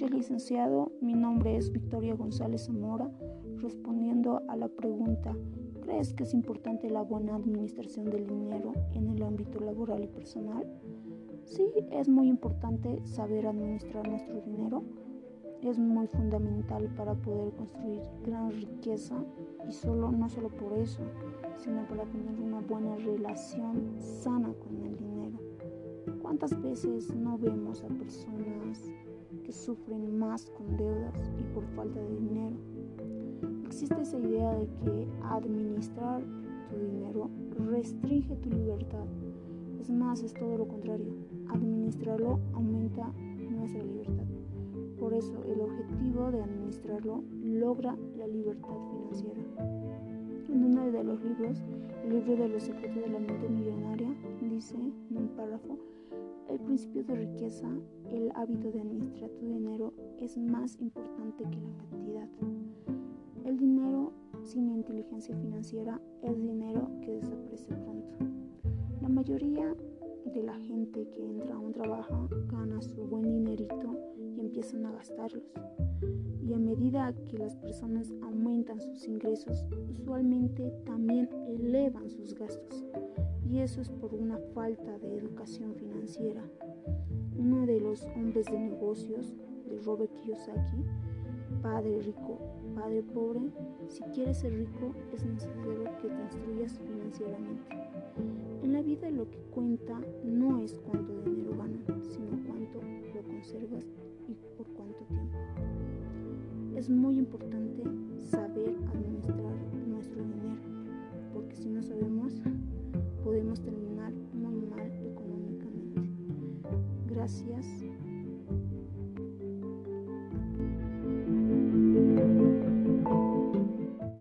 licenciado, mi nombre es Victoria González Zamora, respondiendo a la pregunta, ¿crees que es importante la buena administración del dinero en el ámbito laboral y personal? Sí, es muy importante saber administrar nuestro dinero. Es muy fundamental para poder construir gran riqueza y solo no solo por eso, sino para tener una buena relación sana con el dinero. ¿Cuántas veces no vemos a personas que sufren más con deudas y por falta de dinero? Existe esa idea de que administrar tu dinero restringe tu libertad. Es más, es todo lo contrario. Administrarlo aumenta nuestra libertad. Por eso, el objetivo de administrarlo logra la libertad financiera. En uno de los libros, el libro de los secretos de la mente millonaria, dice en un párrafo, el principio de riqueza, el hábito de administrar tu dinero es más importante que la cantidad. El dinero sin inteligencia financiera es dinero que desaparece pronto. La mayoría de la gente que entra a un trabajo gana su buen dinerito y empiezan a gastarlos. Y a medida que las personas aumentan sus ingresos, usualmente también elevan sus gastos y eso es por una falta de educación financiera. Uno de los hombres de negocios de Robert Kiyosaki, padre rico, padre pobre, si quieres ser rico es necesario que te instruyas financieramente. En la vida lo que cuenta no es cuánto dinero y por cuánto tiempo. Es muy importante saber administrar nuestro dinero, porque si no sabemos, podemos terminar muy mal económicamente. Gracias.